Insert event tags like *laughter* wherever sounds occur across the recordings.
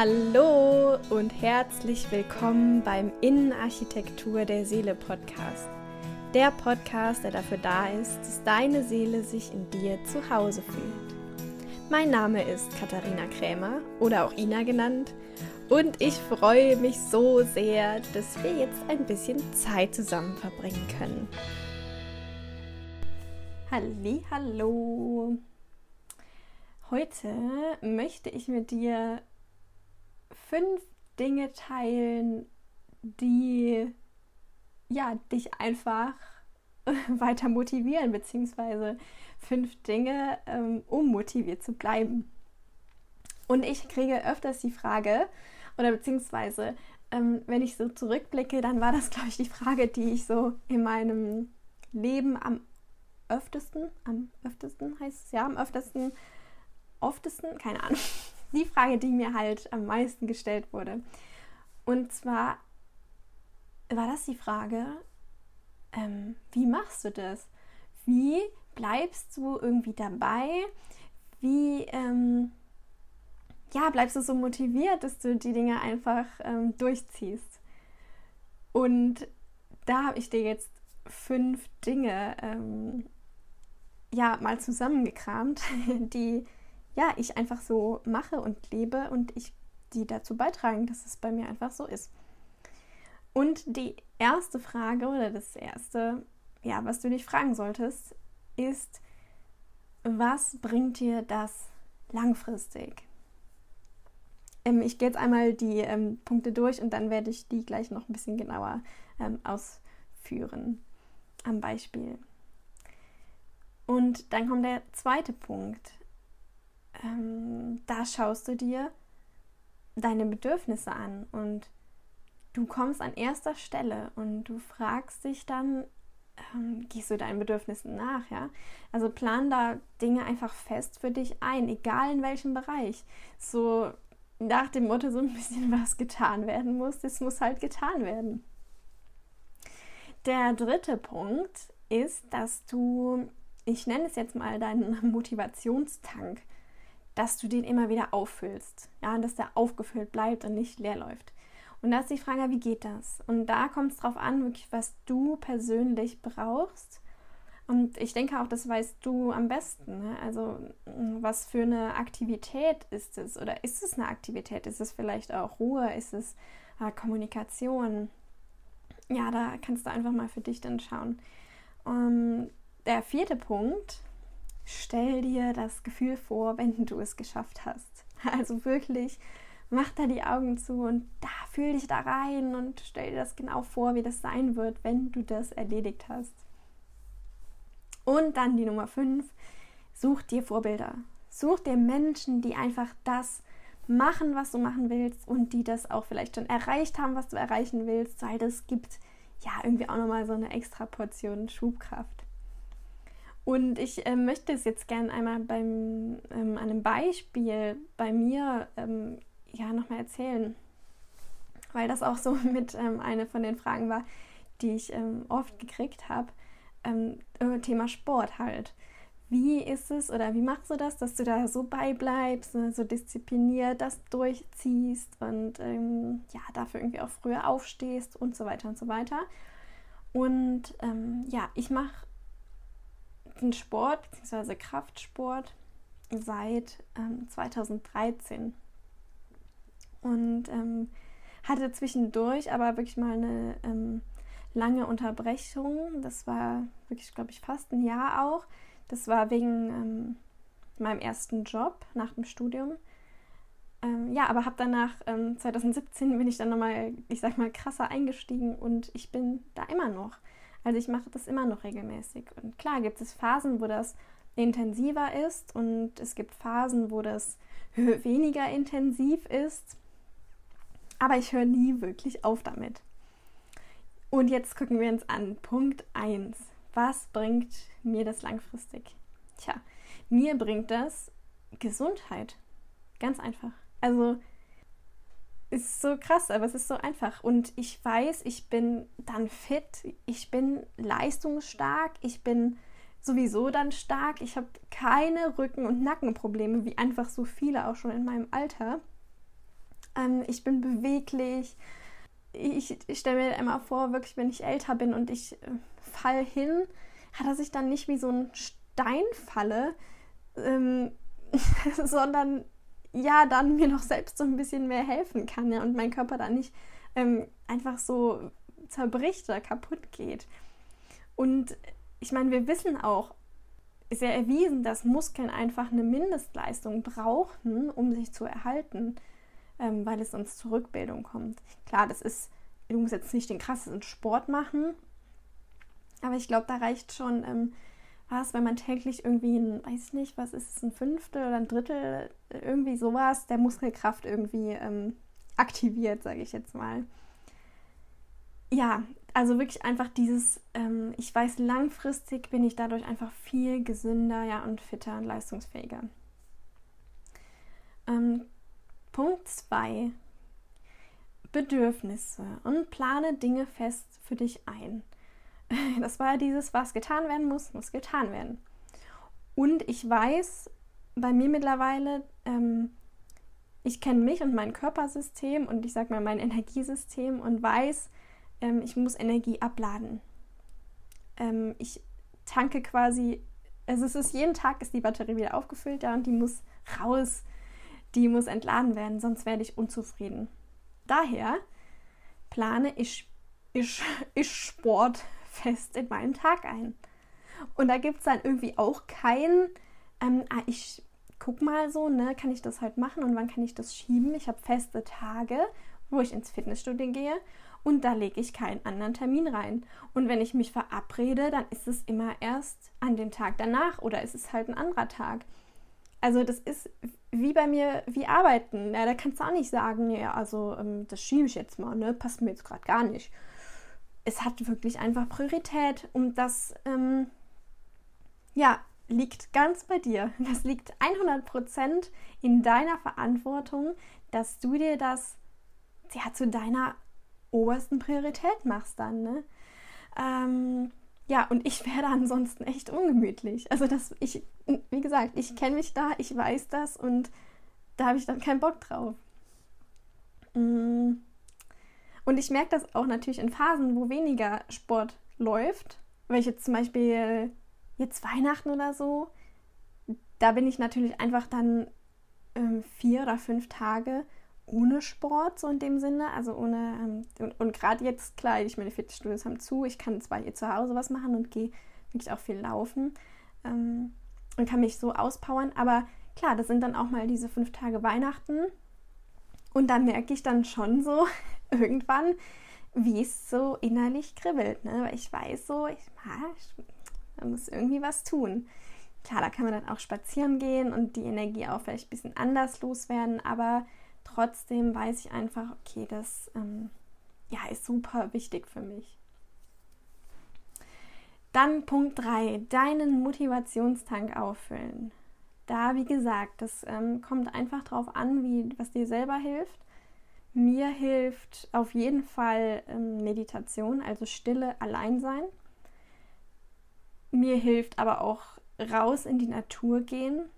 Hallo und herzlich willkommen beim Innenarchitektur der Seele Podcast. Der Podcast, der dafür da ist, dass deine Seele sich in dir zu Hause fühlt. Mein Name ist Katharina Krämer oder auch Ina genannt und ich freue mich so sehr, dass wir jetzt ein bisschen Zeit zusammen verbringen können. Halli, hallo. Heute möchte ich mit dir fünf Dinge teilen, die ja dich einfach *laughs* weiter motivieren, beziehungsweise fünf Dinge, ähm, um motiviert zu bleiben. Und ich kriege öfters die Frage, oder beziehungsweise, ähm, wenn ich so zurückblicke, dann war das, glaube ich, die Frage, die ich so in meinem Leben am öftesten, am öftesten heißt es ja, am öftesten, oftesten, keine Ahnung, die Frage, die mir halt am meisten gestellt wurde. Und zwar war das die Frage, ähm, wie machst du das? Wie bleibst du irgendwie dabei? Wie ähm, ja, bleibst du so motiviert, dass du die Dinge einfach ähm, durchziehst? Und da habe ich dir jetzt fünf Dinge ähm, ja mal zusammengekramt, *laughs* die ja, ich einfach so mache und lebe und ich die dazu beitragen, dass es bei mir einfach so ist. Und die erste Frage oder das erste, ja, was du dich fragen solltest, ist, was bringt dir das langfristig? Ähm, ich gehe jetzt einmal die ähm, Punkte durch und dann werde ich die gleich noch ein bisschen genauer ähm, ausführen am Beispiel. Und dann kommt der zweite Punkt ähm, da schaust du dir deine Bedürfnisse an und du kommst an erster Stelle und du fragst dich dann, ähm, gehst du deinen Bedürfnissen nach, ja? Also plan da Dinge einfach fest für dich ein, egal in welchem Bereich. So nach dem Motto, so ein bisschen *laughs* was getan werden muss, das muss halt getan werden. Der dritte Punkt ist, dass du, ich nenne es jetzt mal deinen *laughs* Motivationstank, dass du den immer wieder auffüllst. Ja, und dass der aufgefüllt bleibt und nicht leer läuft. Und da ist die Frage, wie geht das? Und da kommt es darauf an, wirklich, was du persönlich brauchst. Und ich denke auch, das weißt du am besten. Ne? Also, was für eine Aktivität ist es? Oder ist es eine Aktivität? Ist es vielleicht auch Ruhe? Ist es äh, Kommunikation? Ja, da kannst du einfach mal für dich dann schauen. Um, der vierte Punkt stell dir das Gefühl vor, wenn du es geschafft hast. Also wirklich, mach da die Augen zu und da fühl dich da rein und stell dir das genau vor, wie das sein wird, wenn du das erledigt hast. Und dann die Nummer 5, such dir Vorbilder. Such dir Menschen, die einfach das machen, was du machen willst und die das auch vielleicht schon erreicht haben, was du erreichen willst, weil das gibt ja irgendwie auch nochmal so eine extra Portion Schubkraft. Und ich äh, möchte es jetzt gerne einmal beim ähm, einem Beispiel bei mir ähm, ja nochmal erzählen, weil das auch so *laughs* mit ähm, eine von den Fragen war, die ich ähm, oft gekriegt habe. Ähm, Thema Sport halt. Wie ist es oder wie machst du das, dass du da so beibleibst, ne, so diszipliniert das durchziehst und ähm, ja, dafür irgendwie auch früher aufstehst und so weiter und so weiter. Und ja, ich mache den Sport bzw. Kraftsport seit ähm, 2013 und ähm, hatte zwischendurch aber wirklich mal eine ähm, lange Unterbrechung. Das war wirklich, glaube ich, fast ein Jahr auch. Das war wegen ähm, meinem ersten Job nach dem Studium. Ähm, ja, aber habe danach 2017 ähm, bin ich dann nochmal, ich sag mal, krasser eingestiegen und ich bin da immer noch. Also ich mache das immer noch regelmäßig. Und klar gibt es Phasen, wo das intensiver ist und es gibt Phasen, wo das *laughs* weniger intensiv ist. Aber ich höre nie wirklich auf damit. Und jetzt gucken wir uns an. Punkt 1. Was bringt mir das langfristig? Tja, mir bringt das Gesundheit. Ganz einfach. Also ist so krass, aber es ist so einfach. Und ich weiß, ich bin dann fit, ich bin leistungsstark, ich bin sowieso dann stark, ich habe keine Rücken- und Nackenprobleme, wie einfach so viele auch schon in meinem Alter. ähm, ich bin beweglich. Ich, ich stelle mir immer vor, wirklich, wenn ich älter bin und ich äh, fall hin, dass ich dann nicht wie so ein Stein falle, ähm, *laughs* sondern ja, dann mir noch selbst so ein bisschen mehr helfen kann ja, und mein Körper dann nicht ähm, einfach so zerbricht oder kaputt geht. Und ich meine, wir wissen auch, ist ja erwiesen, dass Muskeln einfach eine Mindestleistung brauchen, um sich zu erhalten, ähm, weil es sonst zur Rückbildung kommt. Klar, das ist, du musst jetzt nicht den krassesten Sport machen, aber ich glaube, da reicht schon, ähm, was, wenn man täglich irgendwie ein, weiß ich nicht, was ist es, ein Fünftel oder ein Drittel, irgendwie sowas, der Muskelkraft irgendwie ähm, aktiviert, sage ich jetzt mal. Ja, also wirklich einfach dieses, ähm, ich weiß, langfristig bin ich dadurch einfach viel gesünder ja, und fitter und leistungsfähiger. Ähm, Punkt 2. Bedürfnisse und plane Dinge fest für dich ein. *laughs* Das war dieses, was getan werden muss, muss getan werden. Und ich weiß bei mir mittlerweile, ähm, ich kenne mich und mein Körpersystem und ich sage mal mein Energiesystem und weiß, ähm, ich muss Energie abladen. Ähm, ich tanke quasi, also es ist jeden Tag ist die Batterie wieder aufgefüllt, ja, und die muss raus, die muss entladen werden, sonst werde ich unzufrieden. Daher plane ich, ich, *laughs* ich Sport fest in meinen Tag ein. Und da gibt es dann irgendwie auch kein, ähm, ah, ich guck mal so, ne, kann ich das halt machen und wann kann ich das schieben? Ich habe feste Tage, wo ich ins Fitnessstudio gehe und da lege ich keinen anderen Termin rein. Und wenn ich mich verabrede, dann ist es immer erst an dem Tag danach oder ist es halt ein anderer Tag. Also das ist wie bei mir, wie arbeiten. Ja, da kannst du auch nicht sagen, ja, also ähm, das schiebe ich jetzt mal, ne? Passt mir jetzt gerade gar nicht. Es hat wirklich einfach Priorität und das, ähm, ja, liegt ganz bei dir. *laughs* Das liegt 100% in deiner Verantwortung, dass du dir das ja, zu deiner obersten Priorität machst dann, ne? Ähm, ja, und ich werde ansonsten echt ungemütlich. Also das, ich, wie gesagt, ich kenne mich da, ich weiß das und da habe ich dann keinen Bock drauf. Mm. Und ich merke das auch natürlich in Phasen, wo weniger Sport läuft. Welche zum Beispiel jetzt Weihnachten oder so, da bin ich natürlich einfach dann ähm, vier oder fünf Tage ohne Sport, so in dem Sinne. Also ohne, ähm, und, und gerade jetzt, klar, ich meine, Fitnessstudios haben zu, ich kann zwar hier zu Hause was machen und gehe wirklich auch viel laufen ähm, und kann mich so auspowern, aber klar, das sind dann auch mal diese fünf Tage Weihnachten. Und da merke ich dann schon so *laughs* irgendwann, wie es so innerlich kribbelt, ne? Weil ich weiß so, ich, ich, man muss irgendwie was tun. Klar, da kann man dann auch spazieren gehen und die Energie auch vielleicht ein bisschen anders loswerden, aber trotzdem weiß ich einfach, okay, das ähm, ja, ist super wichtig für mich. Dann Punkt 3, deinen Motivationstank auffüllen. Da, wie gesagt, das ähm, kommt einfach darauf an, wie, was dir selber hilft. Mir hilft auf jeden Fall ähm, Meditation, also Stille, Alleinsein. Mir hilft aber auch raus in die Natur gehen.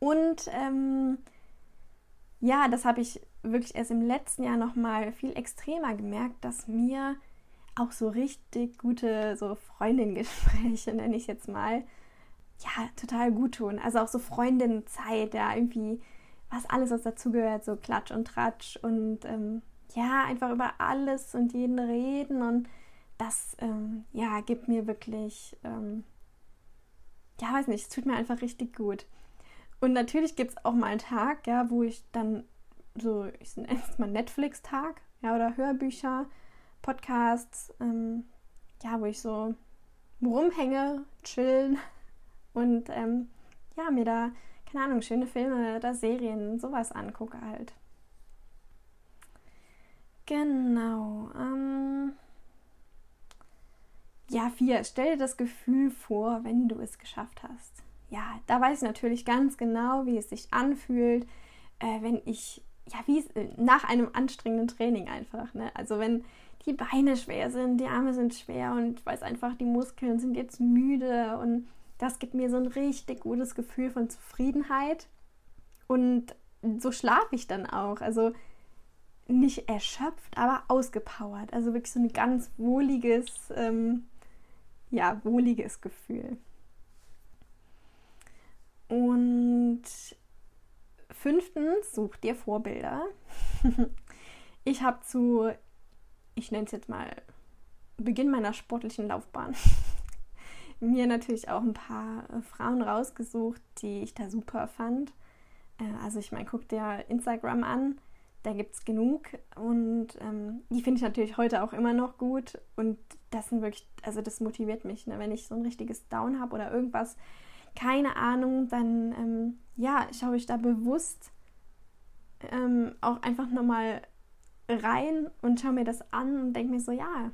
Und ähm, ja, das habe ich wirklich erst im letzten Jahr noch mal viel extremer gemerkt, dass mir auch so richtig gute so Freundinnengespräche, *laughs* nenne ich jetzt mal, ja, total gut tun. Also auch so Freundinnenzeit, ja, irgendwie, was alles, was dazugehört, so Klatsch und Tratsch und ähm, ja, einfach über alles und jeden reden und das, ähm, ja, gibt mir wirklich, ähm, ja, weiß nicht, es tut mir einfach richtig gut. Und natürlich gibt es auch mal einen Tag, ja, wo ich dann so, ich nenne es mal Netflix-Tag, ja, oder Hörbücher, Podcasts, ähm, ja, wo ich so rumhänge, chillen und ähm, ja, mir da, keine Ahnung, schöne Filme oder Serien, sowas angucke halt. Genau. Ähm, ja, vier. Stell dir das Gefühl vor, wenn du es geschafft hast ja, da weiß ich natürlich ganz genau, wie es sich anfühlt, äh, wenn ich, ja, wie es äh, nach einem anstrengenden Training einfach, ne? Also wenn die Beine schwer sind, die Arme sind schwer und ich weiß einfach, die Muskeln sind jetzt müde und das gibt mir so ein richtig gutes Gefühl von Zufriedenheit und so schlafe ich dann auch. Also nicht erschöpft, aber ausgepowert. Also wirklich so ein ganz wohliges, ähm, ja, wohliges Gefühl. Und fünftens, such dir Vorbilder. *laughs* ich habe zu, ich nenne es jetzt mal, Beginn meiner sportlichen Laufbahn mir natürlich auch ein paar Frauen rausgesucht, die ich da super fand. Äh, also ich meine, guck dir Instagram an da gibt es genug und ähm, die finde ich natürlich heute auch immer noch gut und das sind wirklich, also das motiviert mich, ne? wenn ich so ein richtiges Down habe oder irgendwas, keine Ahnung, dann ähm, ja, schaue ich da bewusst ähm, auch einfach nochmal rein und schaue mir das an und denke mir so, ja,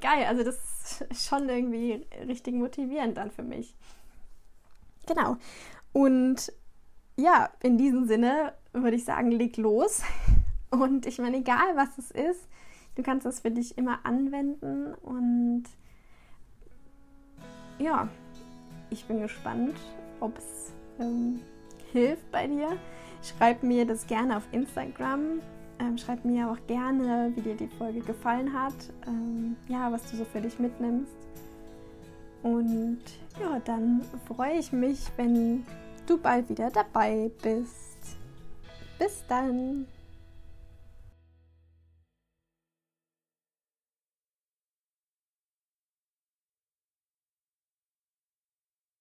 geil, also das ist schon irgendwie richtig motivierend dann für mich. Genau. Und ja, in diesem Sinne würde ich sagen, leg los. *laughs* Und ich meine, egal was es ist, du kannst es für dich immer anwenden. Und ja, ich bin gespannt, ob es ähm, hilft bei dir. Schreib mir das gerne auf Instagram. Ähm, schreib mir auch gerne, wie dir die Folge gefallen hat. Ähm, ja, was du so für dich mitnimmst. Und ja, dann freue ich mich, wenn du bald wieder dabei bist. Bis dann.